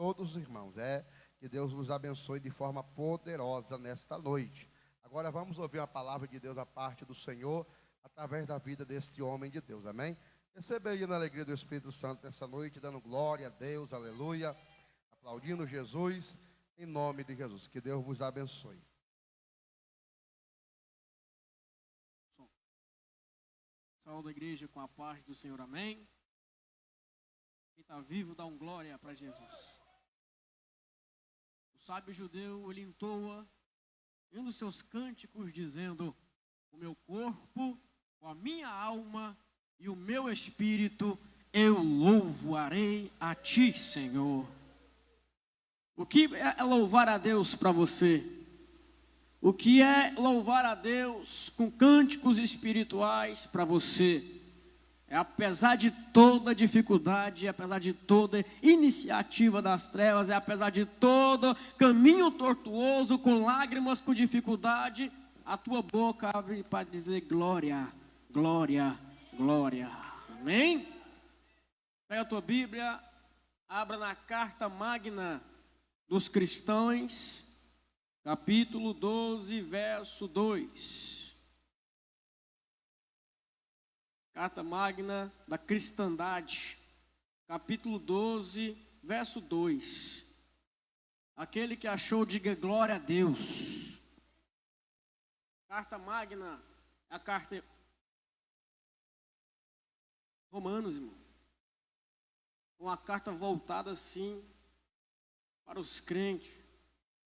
todos os irmãos. É que Deus vos abençoe de forma poderosa nesta noite. Agora vamos ouvir a palavra de Deus a parte do Senhor através da vida deste homem de Deus. Amém? Receba aí na alegria do Espírito Santo nessa noite, dando glória a Deus, aleluia, aplaudindo Jesus, em nome de Jesus. Que Deus vos abençoe. Saúde a igreja com a paz do Senhor, amém. Quem está vivo, dá um glória para Jesus. O sábio judeu, ele entoa um dos seus cânticos, dizendo: O meu corpo, com a minha alma e o meu espírito, eu louvarei a ti, Senhor. O que é louvar a Deus para você? O que é louvar a Deus com cânticos espirituais para você? É apesar de toda dificuldade, apesar de toda iniciativa das trevas, é apesar de todo caminho tortuoso, com lágrimas, com dificuldade, a tua boca abre para dizer glória, glória, glória. Amém? Pega a tua Bíblia, abra na carta magna dos cristãos, capítulo 12, verso 2. Carta magna da cristandade, capítulo 12, verso 2. Aquele que achou, diga glória a Deus. Carta magna, a carta Romanos, irmão. Uma carta voltada assim para os crentes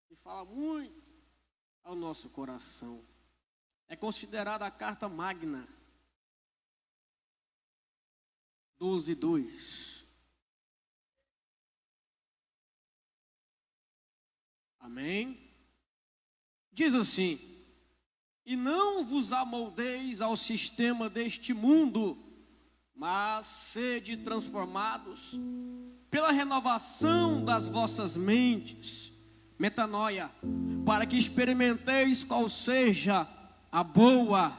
e fala muito ao nosso coração. É considerada a carta magna. 12, 2. Amém? Diz assim: E não vos amoldeis ao sistema deste mundo, mas sede transformados pela renovação das vossas mentes metanoia, para que experimenteis qual seja a boa,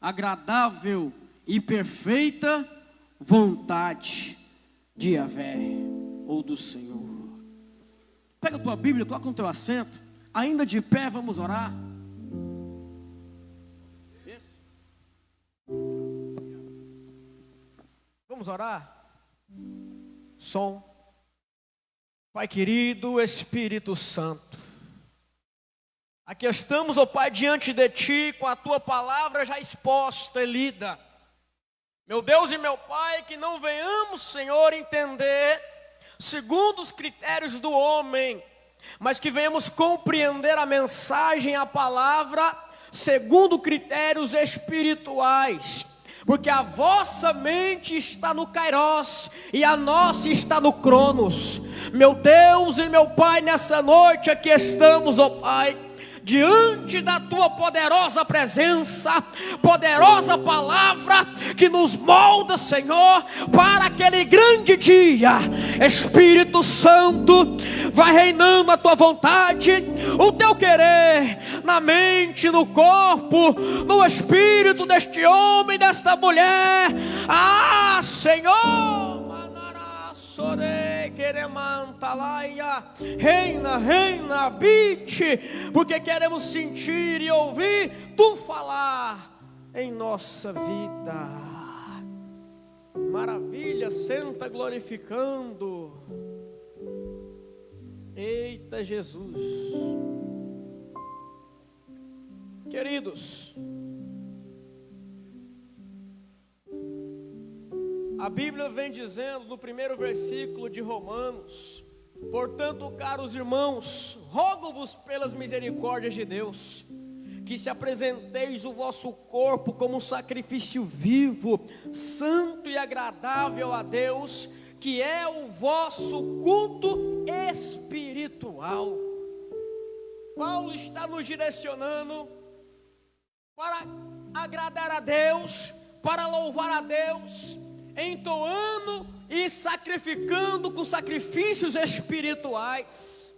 agradável e perfeita vontade de Yahvé ou do Senhor. Pega a tua Bíblia, coloca no teu assento, ainda de pé vamos orar. Vamos orar? Som. Pai querido, Espírito Santo, aqui estamos, ó oh Pai, diante de Ti, com a Tua palavra já exposta e lida. Meu Deus e meu Pai, que não venhamos, Senhor, entender segundo os critérios do homem, mas que venhamos compreender a mensagem, a palavra, segundo critérios espirituais porque a vossa mente está no Kairos e a nossa está no Cronos. Meu Deus e meu Pai, nessa noite aqui estamos, ó oh Pai diante da tua poderosa presença, poderosa palavra que nos molda, Senhor, para aquele grande dia. Espírito Santo, vai reinando a tua vontade, o teu querer na mente, no corpo, no espírito deste homem, desta mulher. Ah, Senhor, Reina, reina, habite, porque queremos sentir e ouvir tu falar em nossa vida. Maravilha, senta glorificando. Eita Jesus. Queridos, A Bíblia vem dizendo no primeiro versículo de Romanos: Portanto, caros irmãos, rogo-vos pelas misericórdias de Deus, que se apresenteis o vosso corpo como um sacrifício vivo, santo e agradável a Deus, que é o vosso culto espiritual. Paulo está nos direcionando para agradar a Deus, para louvar a Deus, entoando e sacrificando com sacrifícios espirituais,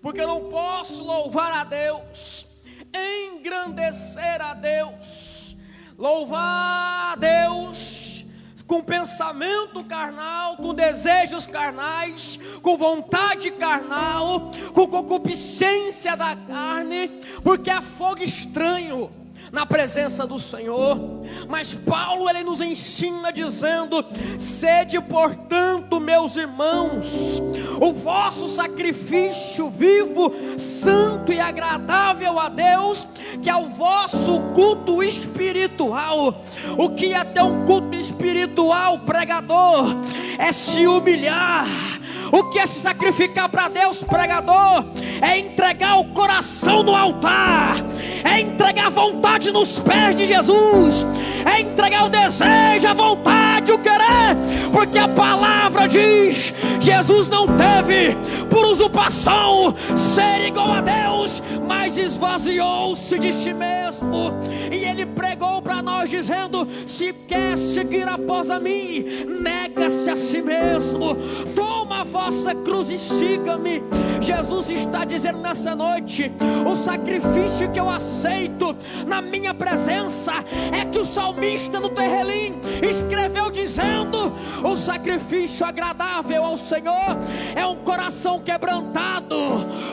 porque eu não posso louvar a Deus, engrandecer a Deus, louvar a Deus com pensamento carnal, com desejos carnais, com vontade carnal, com concupiscência da carne, porque é fogo estranho na presença do Senhor. Mas Paulo ele nos ensina dizendo: sede, portanto, meus irmãos, o vosso sacrifício vivo, santo e agradável a Deus, que é o vosso culto espiritual. O que é ter um culto espiritual, pregador? É se humilhar o que é se sacrificar para Deus, pregador? É entregar o coração no altar, é entregar a vontade nos pés de Jesus, é entregar o desejo, a vontade, o querer, porque a palavra diz: Jesus não teve por usurpação ser igual a Deus, mas esvaziou-se de si mesmo, e ele pregou para nós dizendo: se quer seguir após a mim, nega-se a si mesmo, toma a vossa cruz e siga-me. Jesus está dizendo nessa noite: o sacrifício que eu aceito na minha presença é que o salmista do Terrelim escreveu dizendo: o sacrifício agradável ao Senhor é um coração quebrantado,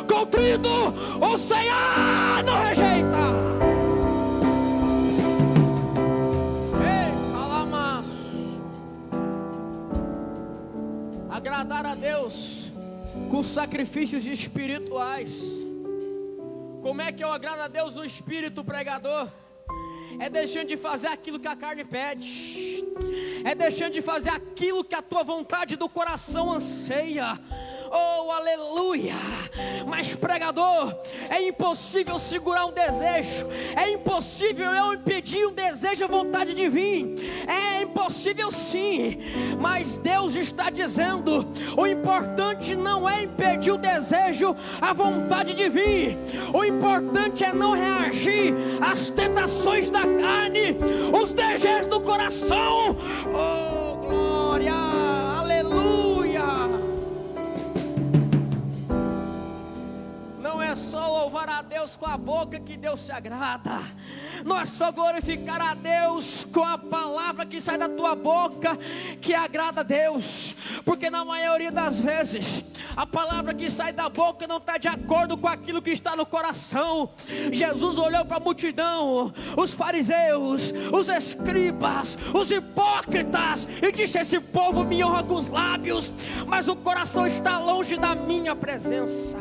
contrido, o Senhor não rejeita. Agradar a Deus com sacrifícios espirituais. Como é que eu agrado a Deus no espírito pregador? É deixando de fazer aquilo que a carne pede, é deixando de fazer aquilo que a tua vontade do coração anseia Oh, aleluia! Mas pregador, é impossível segurar um desejo, é impossível eu impedir um desejo, a vontade de vir. É impossível sim, mas Deus está dizendo: o importante não é impedir o desejo, a vontade de vir. O importante é não reagir às tentações da carne, os desejos do coração. Oh, só louvar a Deus com a boca que Deus se agrada, não é só glorificar a Deus com a palavra que sai da tua boca que agrada a Deus, porque na maioria das vezes a palavra que sai da boca não está de acordo com aquilo que está no coração. Jesus olhou para a multidão, os fariseus, os escribas, os hipócritas, e disse: Esse povo me honra com os lábios, mas o coração está longe da minha presença.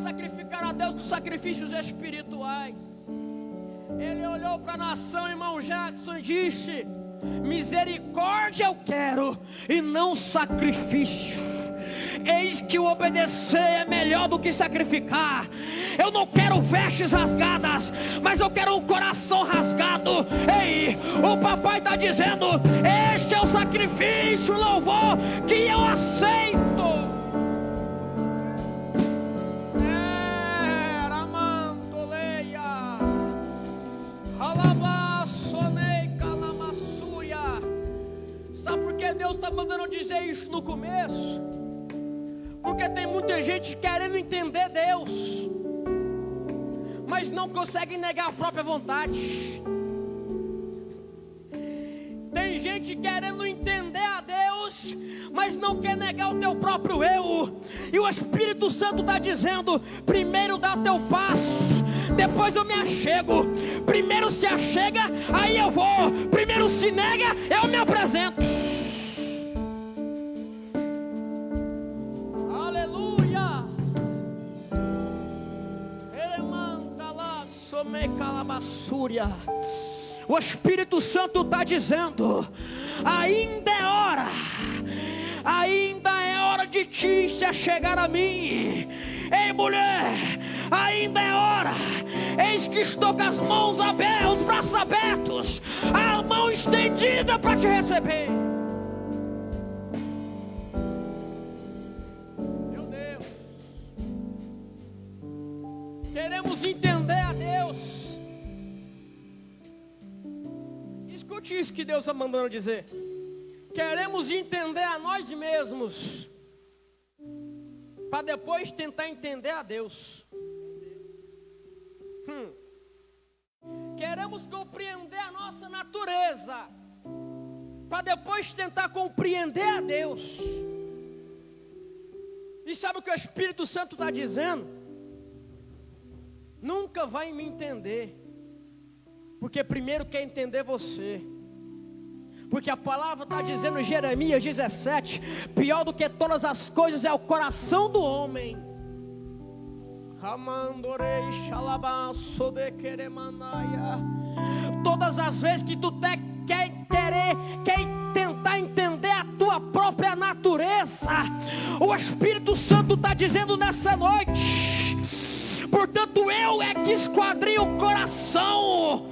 Sacrificar a Deus com sacrifícios espirituais? Ele olhou para a nação, irmão Jackson, e disse: Misericórdia eu quero, e não sacrifício. Eis que o obedecer é melhor do que sacrificar. Eu não quero vestes rasgadas, mas eu quero um coração rasgado. Ei, o papai está dizendo: Este é o sacrifício, louvor que eu aceito. Deus está mandando dizer isso no começo? Porque tem muita gente querendo entender Deus, mas não consegue negar a própria vontade. Tem gente querendo entender a Deus, mas não quer negar o teu próprio eu. E o Espírito Santo está dizendo: primeiro dá teu passo, depois eu me achego. Primeiro se achega, aí eu vou. Primeiro se nega, eu me apresento. O Espírito Santo está dizendo: ainda é hora, ainda é hora de ti se chegar a mim. Ei, mulher, ainda é hora. Eis que estou com as mãos abertas, os braços abertos, a mão estendida para te receber. Meu Deus, queremos entender Escute isso que Deus está mandando dizer. Queremos entender a nós mesmos, para depois tentar entender a Deus. Hum. Queremos compreender a nossa natureza, para depois tentar compreender a Deus. E sabe o que o Espírito Santo está dizendo? Nunca vai me entender, porque primeiro quer entender você. Porque a palavra está dizendo em Jeremias 17: pior do que todas as coisas é o coração do homem. Todas as vezes que tu te, quer querer, quer tentar entender a tua própria natureza, o Espírito Santo está dizendo nessa noite. Portanto, eu é que esquadrinho o coração,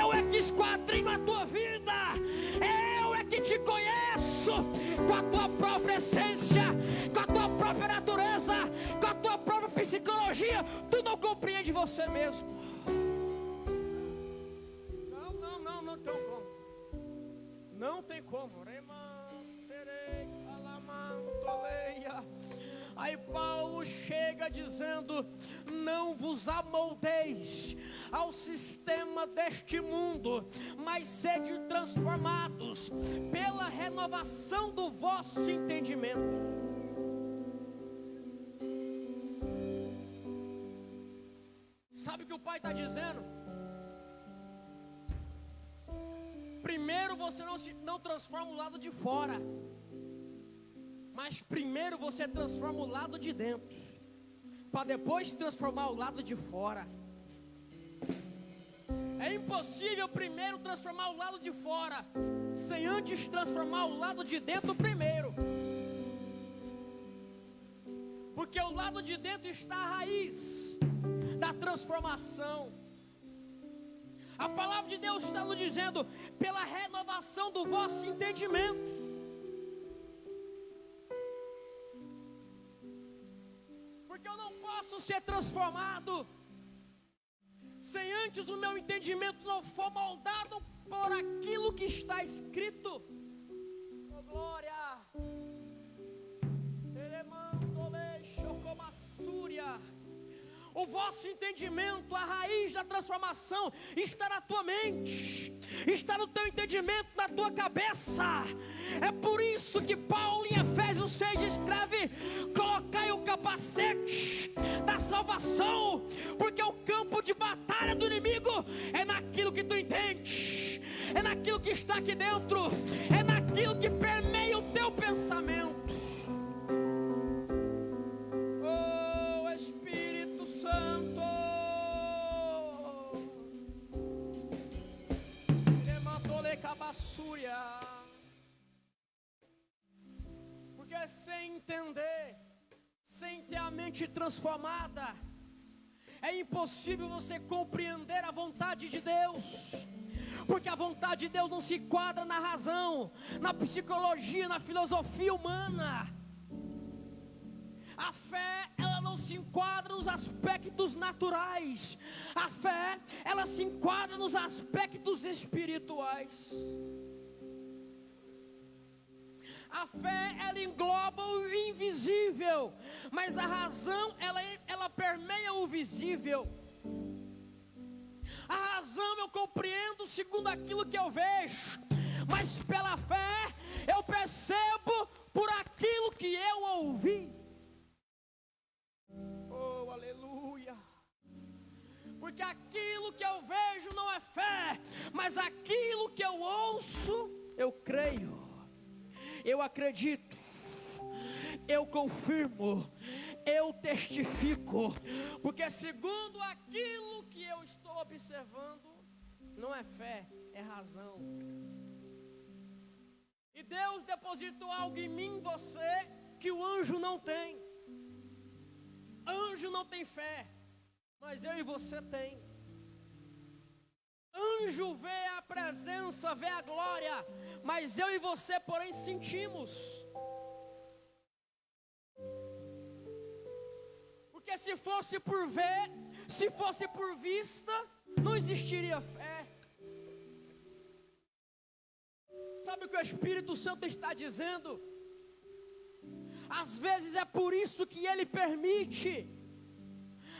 eu é que esquadrinho a tua vida que te conheço com a tua própria essência, com a tua própria natureza, com a tua própria psicologia, tu não compreende você mesmo. Não, não, não, não tem como. Não tem como. Remanserei, alamantoleia. Aí Paulo chega dizendo: Não vos amoldeis ao sistema deste mundo, mas sede transformados pela renovação do vosso entendimento. Sabe o que o pai está dizendo? Primeiro você não, se, não transforma o lado de fora. Mas primeiro você transforma o lado de dentro, para depois transformar o lado de fora. É impossível primeiro transformar o lado de fora, sem antes transformar o lado de dentro primeiro. Porque o lado de dentro está a raiz da transformação. A palavra de Deus está nos dizendo, pela renovação do vosso entendimento. Posso ser transformado sem antes o meu entendimento não for moldado por aquilo que está escrito. Oh, glória! O vosso entendimento, a raiz da transformação está na tua mente, está no teu entendimento, na tua cabeça. É por isso que Paulo em Efésios 6 escreve: colocai o capacete da salvação, porque o campo de batalha do inimigo é naquilo que tu entende, é naquilo que está aqui dentro, é naquilo que permeia transformada, é impossível você compreender a vontade de Deus. Porque a vontade de Deus não se enquadra na razão, na psicologia, na filosofia humana. A fé, ela não se enquadra nos aspectos naturais. A fé, ela se enquadra nos aspectos espirituais. A fé, ela engloba o invisível, mas a razão, ela, ela permeia o visível. A razão eu compreendo segundo aquilo que eu vejo, mas pela fé eu percebo por aquilo que eu ouvi. Oh, aleluia. Porque aquilo que eu vejo eu acredito, eu confirmo, eu testifico, porque segundo aquilo que eu estou observando, não é fé, é razão. E Deus depositou algo em mim, você, que o anjo não tem. Anjo não tem fé, mas eu e você tem. Anjo vê a presença, vê a glória, mas eu e você, porém, sentimos. Porque se fosse por ver, se fosse por vista, não existiria fé. Sabe o que o Espírito Santo está dizendo? Às vezes é por isso que ele permite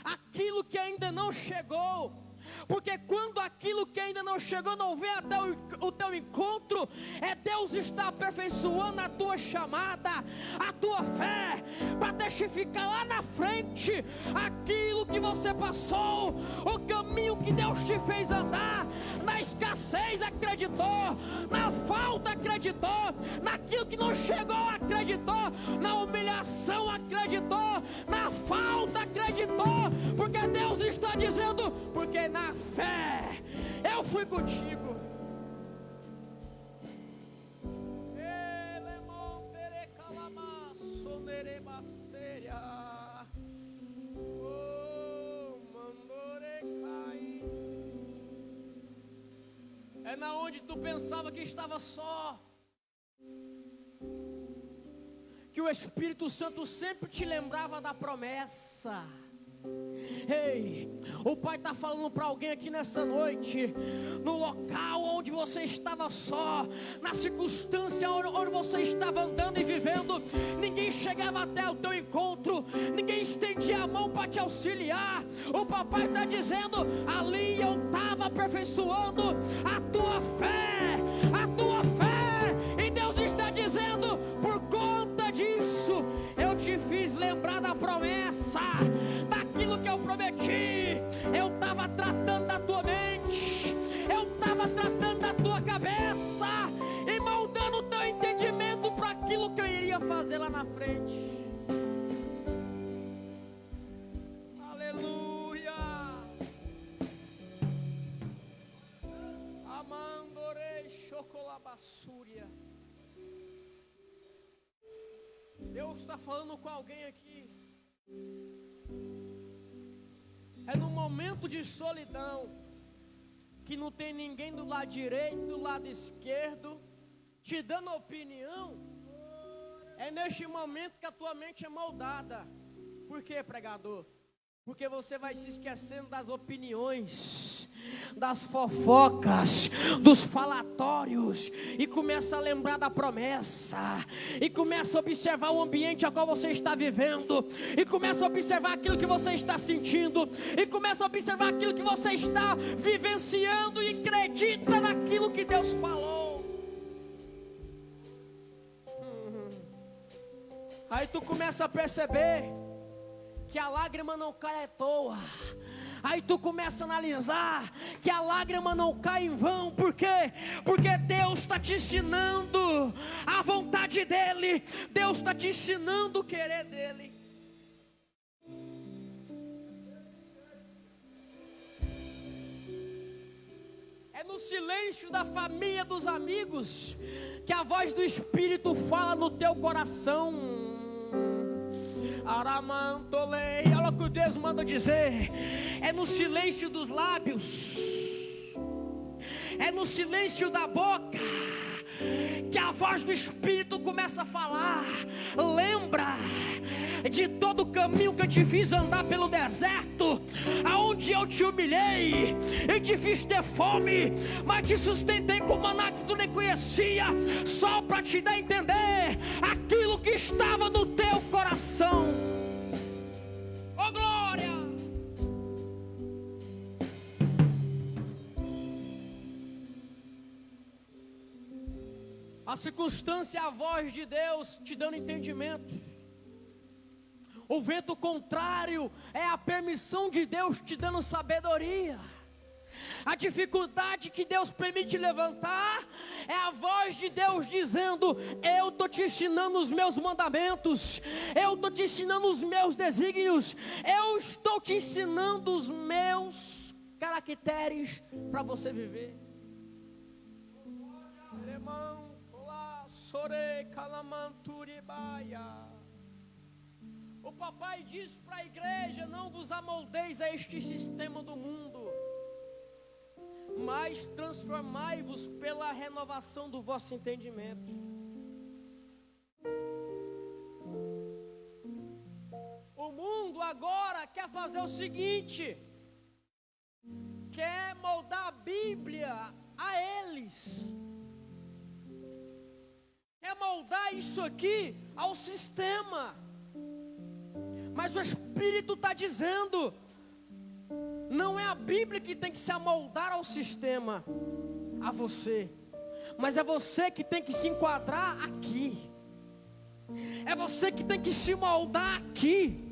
aquilo que ainda não chegou. Porque quando aquilo que ainda não chegou não vem até o, o teu encontro, é Deus está aperfeiçoando a tua chamada, a tua fé, para testificar lá na frente aquilo que você passou, o caminho que Deus te fez andar, na escassez acreditou, na falta acreditou, naquilo que não chegou acreditou, na humilhação acreditou, na falta acreditou, porque Deus está dizendo, porque na fé, eu fui contigo. É na onde tu pensava que estava só. Que o Espírito Santo sempre te lembrava da promessa. Ei, o Pai está falando para alguém aqui nessa noite, no local onde você estava só, na circunstância onde você estava andando e vivendo, ninguém chegava até o teu encontro, ninguém estendia a mão para te auxiliar. O papai está dizendo: ali eu estava aperfeiçoando a tua fé, eu prometi. Eu estava tratando da tua mente, eu estava tratando da tua cabeça e moldando o teu entendimento para aquilo que eu iria fazer lá na frente. Aleluia. Amandorei chocolabassúria. Deus está falando com alguém aqui. Momento de solidão, que não tem ninguém do lado direito, do lado esquerdo, te dando opinião. É neste momento que a tua mente é moldada. Por pregador? Porque você vai se esquecendo das opiniões, das fofocas, dos falatórios, e começa a lembrar da promessa, e começa a observar o ambiente a qual você está vivendo, e começa a observar aquilo que você está sentindo, e começa a observar aquilo que você está vivenciando, e acredita naquilo que Deus falou. Aí tu começa a perceber que a lágrima não cai à toa. Aí tu começa a analisar que a lágrima não cai em vão, por quê? Porque Deus está te ensinando a vontade dEle, Deus está te ensinando o querer dEle. É no silêncio da família, dos amigos, que a voz do Espírito fala no teu coração. Aramantolei, olha o que Deus manda dizer: é no silêncio dos lábios, é no silêncio da boca que a voz do Espírito começa a falar. Lembra de todo o caminho que eu te fiz andar pelo deserto, aonde eu te humilhei e te fiz ter fome, mas te sustentei com maná que tu nem conhecia, só para te dar a entender aquilo que estava no teu coração. A circunstância é a voz de Deus te dando entendimento. O vento contrário é a permissão de Deus te dando sabedoria. A dificuldade que Deus permite levantar é a voz de Deus dizendo: Eu estou te ensinando os meus mandamentos, eu estou te ensinando os meus desígnios, eu estou te ensinando os meus caracteres para você viver. Alemão, sore, calamanturibaia. O papai diz para a igreja: não vos amoldeis a este sistema do mundo, mas transformai-vos pela renovação do vosso entendimento. O mundo agora quer fazer o seguinte: quer moldar a Bíblia a eles, quer moldar isso aqui ao sistema. Mas o Espírito está dizendo: Não é a Bíblia que tem que se amoldar ao sistema, a você, mas é você que tem que se enquadrar aqui. É você que tem que se moldar aqui.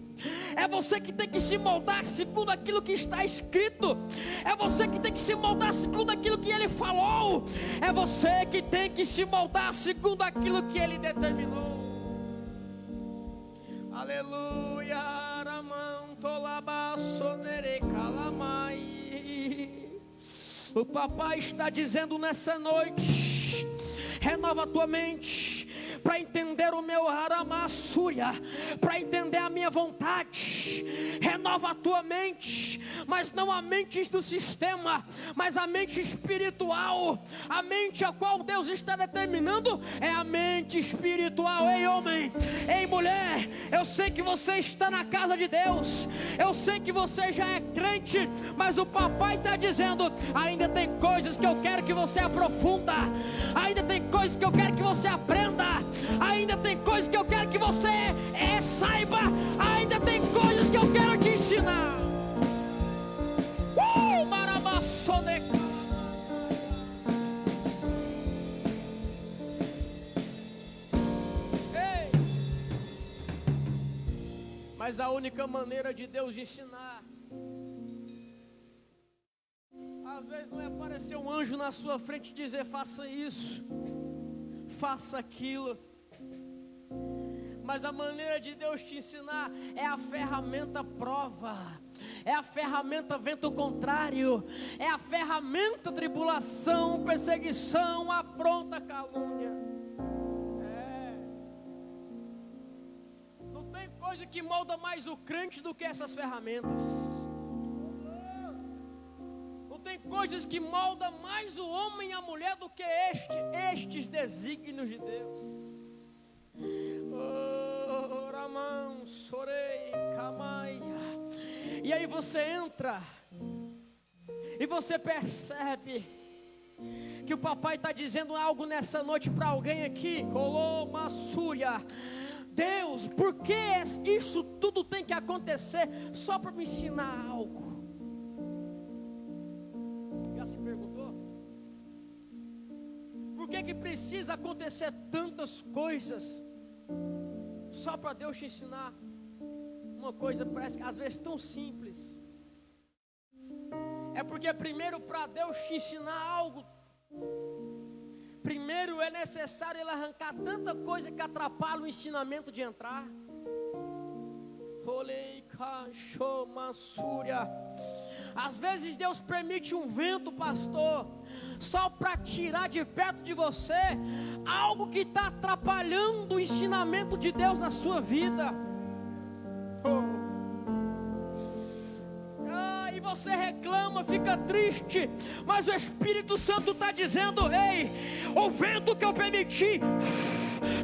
É você que tem que se moldar segundo aquilo que está escrito. É você que tem que se moldar segundo aquilo que ele falou. É você que tem que se moldar segundo aquilo que ele determinou. Aleluia. O papai está dizendo nessa noite: renova a tua mente para entender o meu aramassúria, para entender a minha vontade. Renova a tua mente, mas não a mente do sistema, mas a mente espiritual. A mente a qual Deus está determinando é a mente espiritual. Ei, homem, ei, mulher, eu sei que você está na casa de Deus, eu sei que você já é crente, mas o papai está dizendo: ainda tem coisas que eu quero que você aprofunda, ainda tem coisas que eu quero que você aprenda, Ainda tem coisas que eu quero que você é, saiba. Ainda tem quero te ensinar. Uh, Ei. Mas a única maneira de Deus ensinar às vezes não é aparecer um anjo na sua frente e dizer faça isso, faça aquilo mas a maneira de Deus te ensinar é a ferramenta prova, é a ferramenta vento contrário, é a ferramenta tribulação, perseguição, afronta, calúnia. É. Não tem coisa que molda mais o crente do que essas ferramentas. Não tem coisas que molda mais o homem e a mulher do que este, estes desígnios de Deus. E aí você entra e você percebe que o papai está dizendo algo nessa noite para alguém aqui. Colou uma Deus, por que isso tudo tem que acontecer só para me ensinar algo? Já se perguntou? Por que, que precisa acontecer tantas coisas só para Deus te ensinar? uma coisa parece que às vezes tão simples. É porque primeiro para Deus te ensinar algo, primeiro é necessário ele arrancar tanta coisa que atrapalha o ensinamento de entrar. Às vezes Deus permite um vento, pastor, só para tirar de perto de você algo que está atrapalhando o ensinamento de Deus na sua vida. Ah, e você reclama, fica triste, mas o Espírito Santo está dizendo: Ei, o vento que eu permiti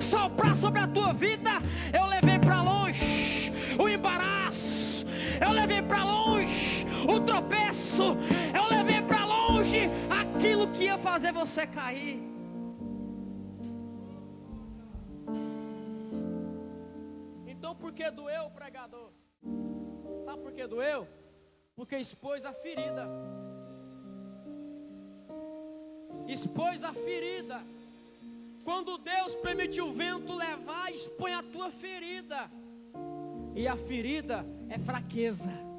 soprar sobre a tua vida, eu levei para longe o embaraço, eu levei para longe o tropeço, fazer você cair. por que doeu, pregador? Sabe por que doeu? Porque expôs a ferida. Expôs a ferida. Quando Deus permitiu o vento levar, expõe a tua ferida. E a ferida é fraqueza.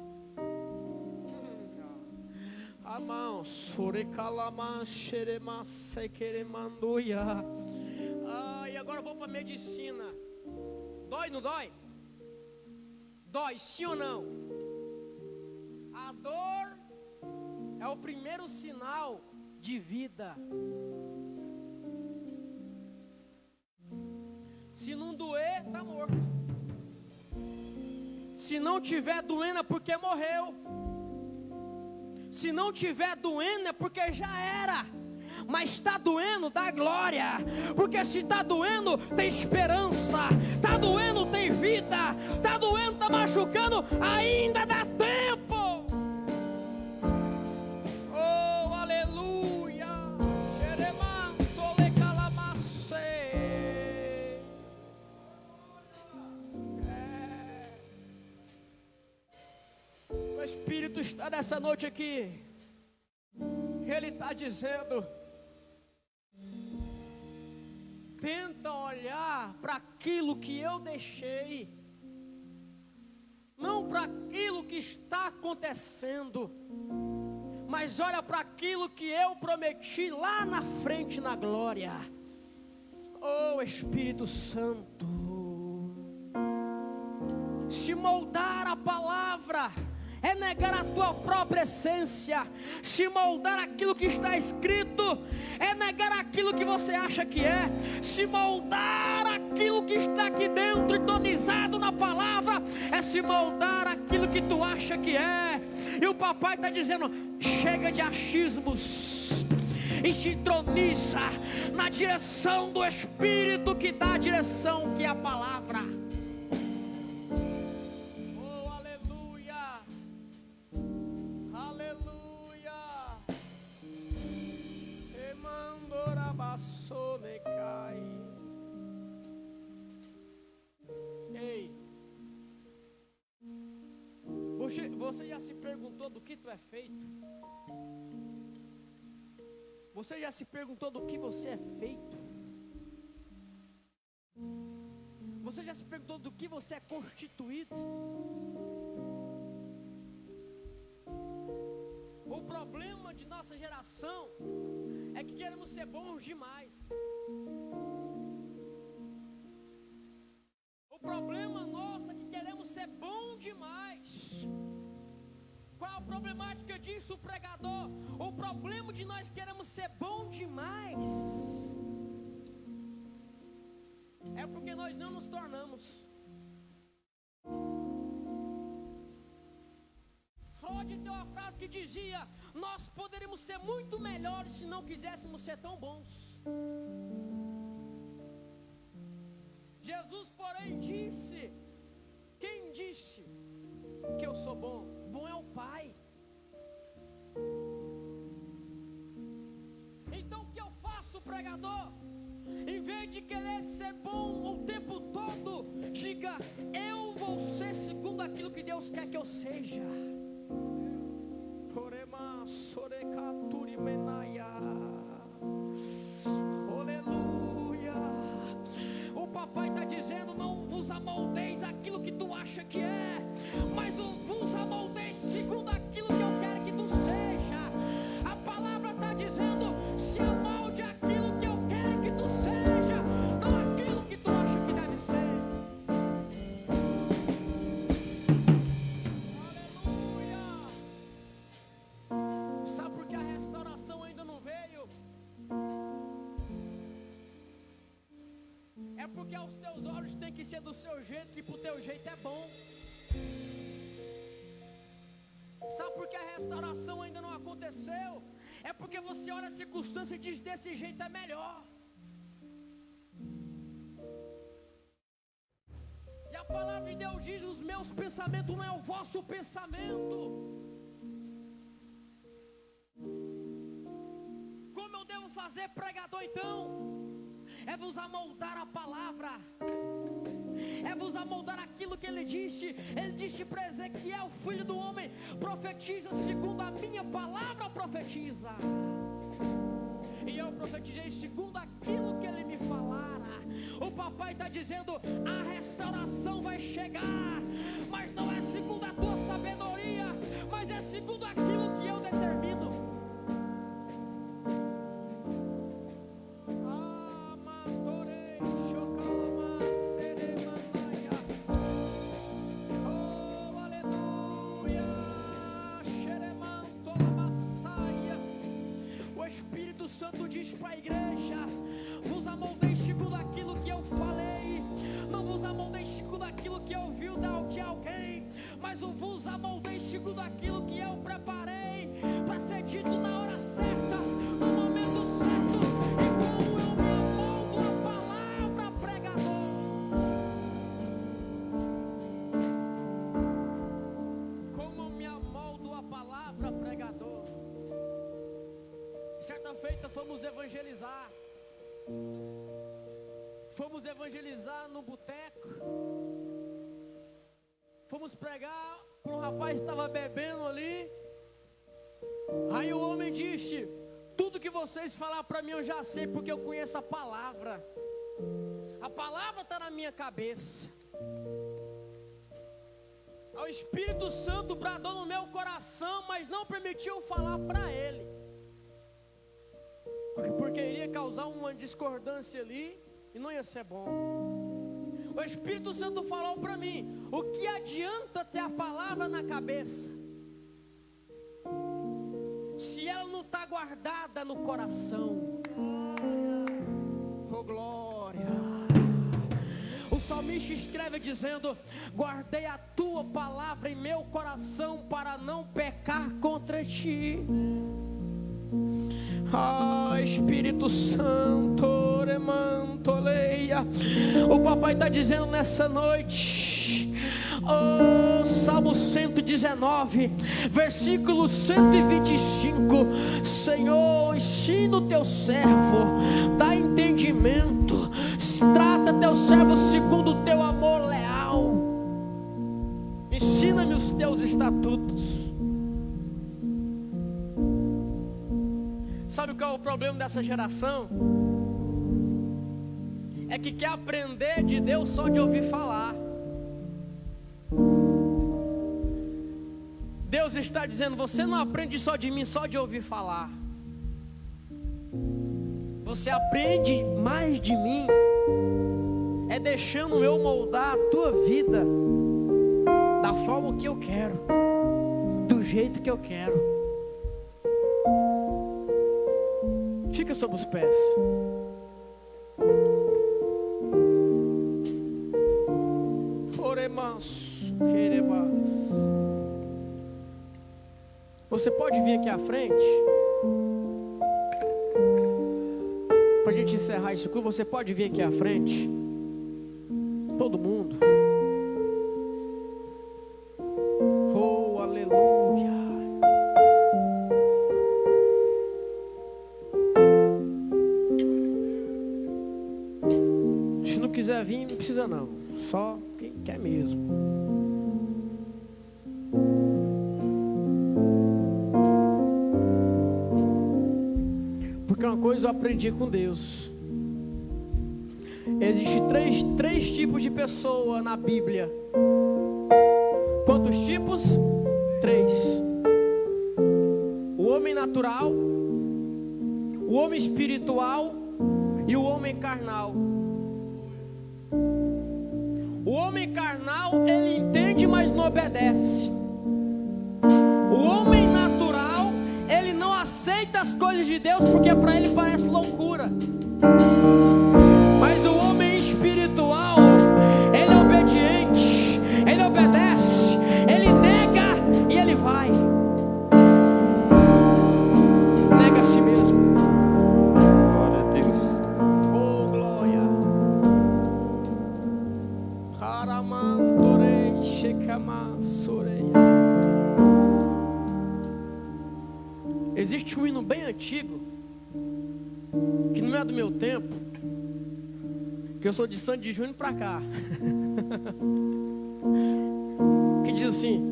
Ah, e agora vou para medicina. Dói, não dói? Dói, sim ou não? A dor é o primeiro sinal de vida. Se não doer, está morto. Se não tiver doendo é porque morreu. Se não tiver doendo é porque já era. Mas está doendo, dá glória, porque se está doendo, tem esperança, está doendo, tem vida, está doendo, está machucando, ainda dá nessa noite aqui. Ele está dizendo: tenta olhar para aquilo que eu deixei, não para aquilo que está acontecendo, mas olha para aquilo que eu prometi lá na frente na glória. Oh Espírito Santo, se moldar a palavra é negar a tua própria essência, se moldar aquilo que está escrito, é negar aquilo que você acha que é, se moldar aquilo que está aqui dentro, entonizado na palavra, é se moldar aquilo que tu acha que é. E o papai está dizendo: chega de achismos e se introniza na direção do Espírito que dá a direção, que é a palavra. Você, você já se perguntou do que tu é feito? Você já se perguntou do que você é feito? Você já se perguntou do que você é constituído? O problema de nossa geração é que queremos ser bons demais. O problema nosso é que queremos ser bom demais. Qual a problemática disso, pregador? O problema de nós queremos ser bom demais é porque nós não nos tornamos. Uma frase que dizia: Nós poderíamos ser muito melhores se não quiséssemos ser tão bons. Jesus, porém, disse: Quem disse que eu sou bom? bom é o Pai. Então o que eu faço, pregador? Em vez de querer ser bom o tempo todo, diga: Eu vou ser segundo aquilo que Deus quer que eu seja. Aleluia. O papai está dizendo: Não vos amoldeis aquilo que tu acha que é, mas vos amoldeis segundo ser do seu jeito, que pro teu jeito é bom. Sabe por que a restauração ainda não aconteceu? É porque você olha a circunstância e diz: desse jeito é melhor. E a palavra de Deus diz: os meus pensamentos não é o vosso pensamento. Como eu devo fazer, pregador, então? É vos amoldar a palavra é vos amoldar aquilo que ele disse. Ele disse para Ezequiel, filho do homem, profetiza segundo a minha palavra, profetiza. E eu profetizei segundo aquilo que ele me falara. O papai está dizendo: a restauração vai chegar, mas não é segundo a tua sabedoria, mas é segundo aquilo Santo diz para a igreja: vos amoldei segundo aquilo que eu falei, não vos amoldei segundo aquilo que eu vi de alguém, mas vos amoldei segundo aquilo que eu preparei para ser dito na rapaz estava bebendo ali. Aí o homem disse: Tudo que vocês falaram para mim eu já sei, porque eu conheço a palavra. A palavra está na minha cabeça. O Espírito Santo bradou no meu coração, mas não permitiu falar para ele. Porque iria causar uma discordância ali e não ia ser bom. O Espírito Santo falou para mim: o que adianta ter a palavra na cabeça, se ela não está guardada no coração? Oh glória! O salmista escreve dizendo: Guardei a tua palavra em meu coração para não pecar contra ti. Ah, Espírito Santo, remantoleia. O papai está dizendo nessa noite. Oh, Salmo 119, versículo 125. Senhor, ensina o teu servo, dá entendimento, trata teu servo segundo o teu amor leal. Ensina-me os teus estatutos. Sabe qual é o problema dessa geração? É que quer aprender de Deus só de ouvir falar. Deus está dizendo: você não aprende só de mim, só de ouvir falar. Você aprende mais de mim, é deixando eu moldar a tua vida da forma que eu quero, do jeito que eu quero. Fica sobre os pés. Você pode vir aqui à frente? Para a gente encerrar isso, você pode vir aqui à frente? Todo mundo. Aprendi com Deus. Existem três, três tipos de pessoa na Bíblia. Quantos tipos? Três. O homem natural, o homem espiritual e o homem carnal. O homem carnal, ele entende, mas não obedece. As coisas de Deus porque para ele parece loucura. Eu sou de Santo de Junho para cá. que diz assim: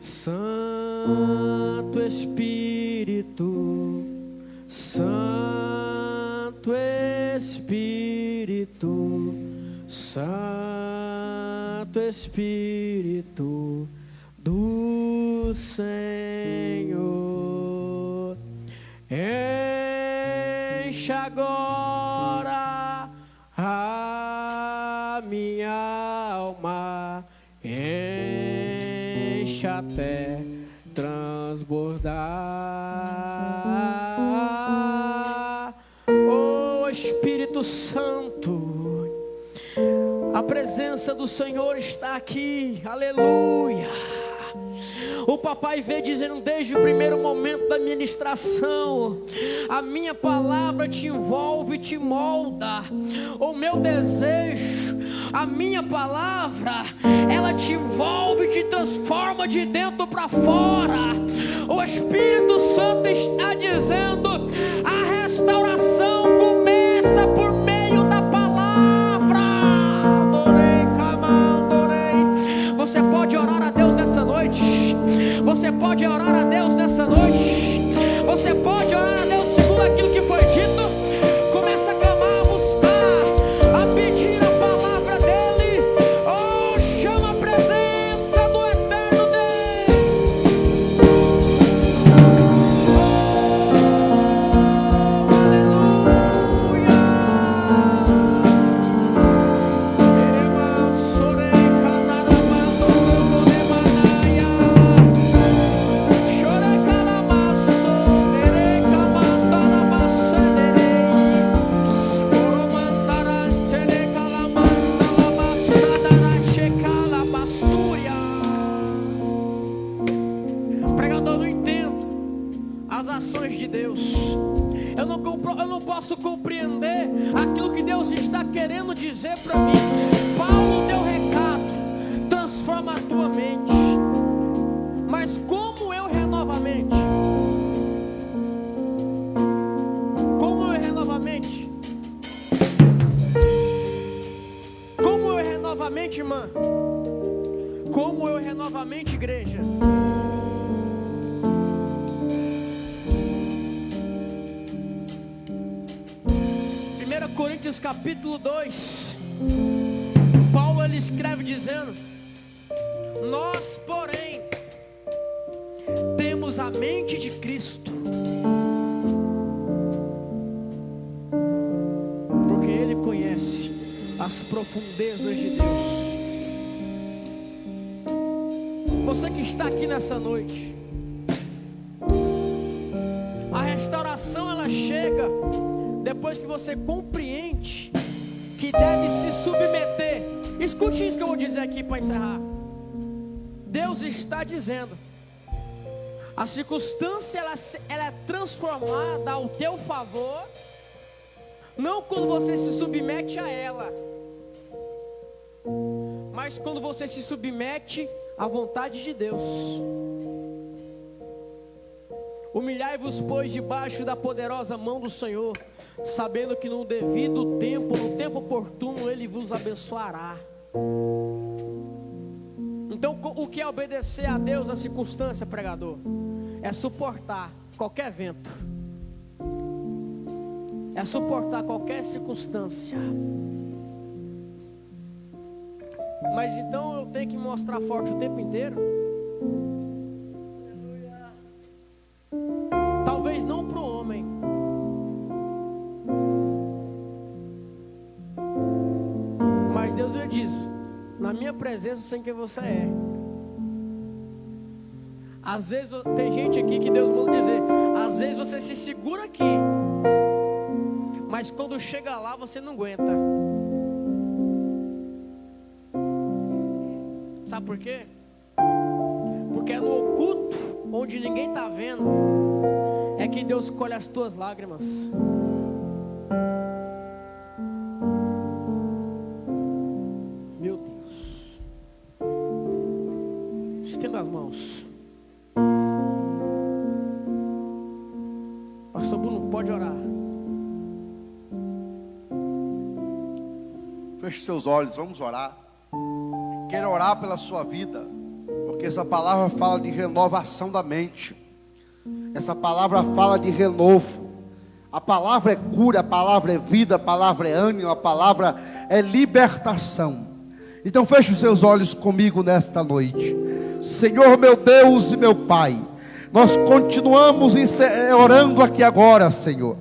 Santo Espírito, Santo Espírito, Santo Espírito do Senhor. Santo, a presença do Senhor está aqui, aleluia. O papai vê dizendo desde o primeiro momento da ministração: a minha palavra te envolve, te molda. O meu desejo, a minha palavra, ela te envolve, te transforma de dentro para fora. O Espírito Santo está dizendo: a restauração começa por meio pode orar a Deus nessa noite. Você pode posso compreender aquilo que Deus está querendo dizer para você compreende que deve se submeter. Escute isso que eu vou dizer aqui para encerrar. Deus está dizendo: a circunstância ela, ela é transformada ao teu favor, não quando você se submete a ela, mas quando você se submete à vontade de Deus. Humilhai-vos, pois, debaixo da poderosa mão do Senhor sabendo que no devido tempo, no tempo oportuno, Ele vos abençoará. Então, o que é obedecer a Deus na circunstância, pregador? É suportar qualquer vento, é suportar qualquer circunstância. Mas então eu tenho que mostrar forte o tempo inteiro? Minha presença sem quem você é. Às vezes tem gente aqui que Deus manda dizer, às vezes você se segura aqui, mas quando chega lá você não aguenta. Sabe por quê? Porque é no oculto, onde ninguém está vendo, é que Deus colhe as tuas lágrimas. Seus olhos, vamos orar. Quero orar pela sua vida, porque essa palavra fala de renovação da mente. Essa palavra fala de renovo. A palavra é cura, a palavra é vida, a palavra é ânimo, a palavra é libertação. Então feche os seus olhos comigo nesta noite. Senhor meu Deus e meu Pai, nós continuamos orando aqui agora, Senhor,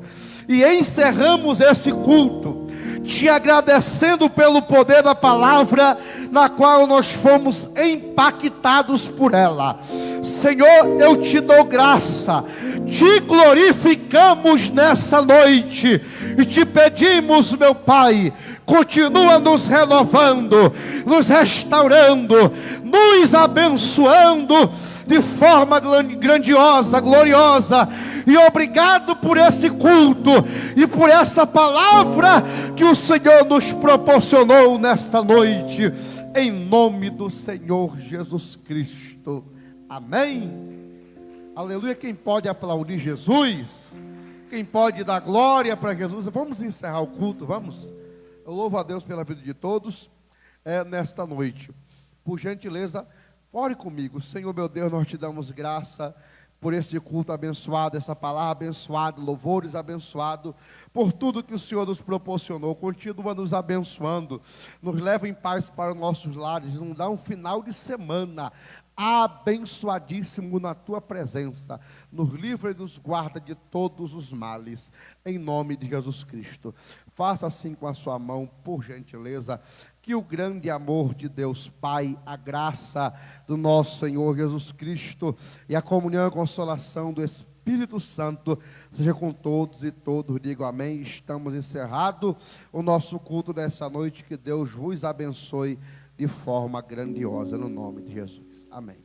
e encerramos esse culto, te agradecendo pelo poder da palavra, na qual nós fomos impactados por ela. Senhor, eu te dou graça, te glorificamos nessa noite e te pedimos, meu Pai, continua nos renovando, nos restaurando, nos abençoando de forma grandiosa, gloriosa. E obrigado por esse culto e por esta palavra que o Senhor nos proporcionou nesta noite, em nome do Senhor Jesus Cristo. Amém. Aleluia. Quem pode aplaudir Jesus? Quem pode dar glória para Jesus? Vamos encerrar o culto, vamos. Eu louvo a Deus pela vida de todos é, nesta noite. Por gentileza, ore comigo. Senhor meu Deus, nós te damos graça por esse culto abençoado, essa palavra abençoada, louvores abençoado, por tudo que o Senhor nos proporcionou, continua nos abençoando, nos leva em paz para os nossos lares, nos dá um final de semana abençoadíssimo na tua presença, nos livra e nos guarda de todos os males, em nome de Jesus Cristo. Faça assim com a sua mão, por gentileza, que o grande amor de Deus Pai, a graça do nosso Senhor Jesus Cristo e a comunhão e a consolação do Espírito Santo seja com todos e todos. Digo amém. Estamos encerrado o nosso culto dessa noite. Que Deus vos abençoe de forma grandiosa no nome de Jesus. Amém.